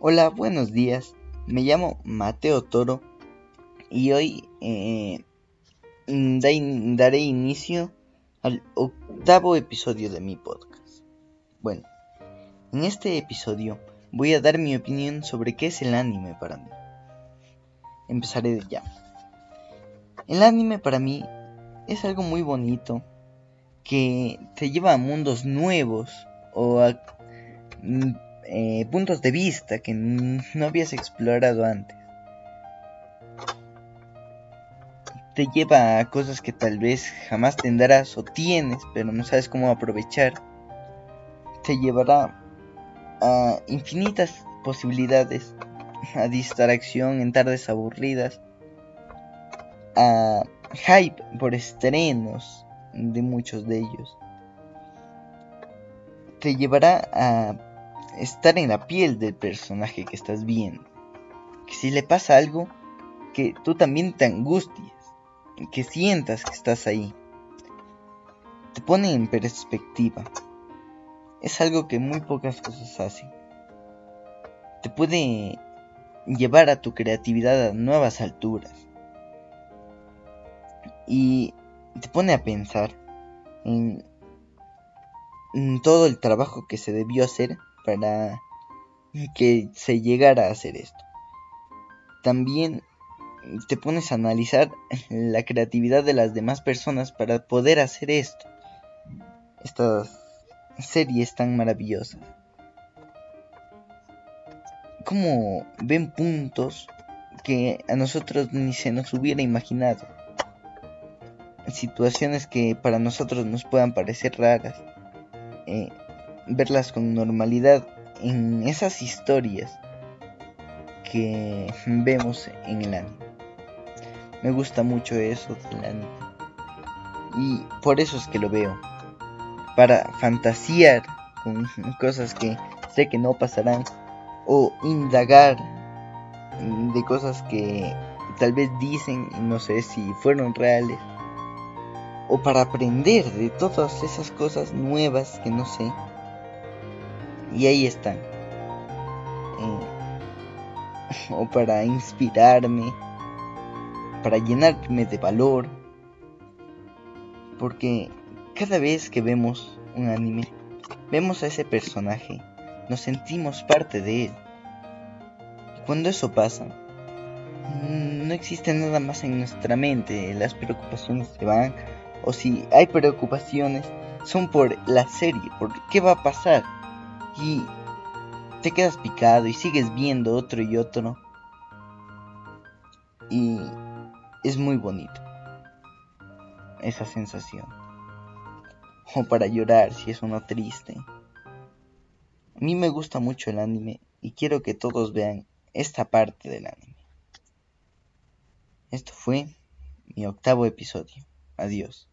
Hola, buenos días. Me llamo Mateo Toro y hoy eh, daré inicio al octavo episodio de mi podcast. Bueno, en este episodio voy a dar mi opinión sobre qué es el anime para mí. Empezaré de ya. El anime para mí es algo muy bonito que te lleva a mundos nuevos o a mm, eh, puntos de vista que no habías explorado antes. Te lleva a cosas que tal vez jamás tendrás o tienes, pero no sabes cómo aprovechar. Te llevará a infinitas posibilidades, a distracción en tardes aburridas, a hype por estrenos de muchos de ellos. Te llevará a estar en la piel del personaje que estás viendo. Que si le pasa algo, que tú también te angusties, que sientas que estás ahí. Te pone en perspectiva. Es algo que muy pocas cosas hacen. Te puede llevar a tu creatividad a nuevas alturas. Y te pone a pensar en, en todo el trabajo que se debió hacer para que se llegara a hacer esto. También te pones a analizar la creatividad de las demás personas para poder hacer esto. Estas series tan maravillosas. Como ven puntos que a nosotros ni se nos hubiera imaginado. Situaciones que para nosotros nos puedan parecer raras. Eh, verlas con normalidad en esas historias que vemos en el anime. Me gusta mucho eso del anime. Y por eso es que lo veo. Para fantasear con cosas que sé que no pasarán. O indagar de cosas que tal vez dicen y no sé si fueron reales. O para aprender de todas esas cosas nuevas que no sé y ahí están. Eh, o para inspirarme, para llenarme de valor. Porque cada vez que vemos un anime, vemos a ese personaje, nos sentimos parte de él. Y cuando eso pasa, no existe nada más en nuestra mente, las preocupaciones se van, o si hay preocupaciones, son por la serie, por qué va a pasar y te quedas picado y sigues viendo otro y otro. Y es muy bonito esa sensación. O para llorar si es uno triste. A mí me gusta mucho el anime y quiero que todos vean esta parte del anime. Esto fue mi octavo episodio. Adiós.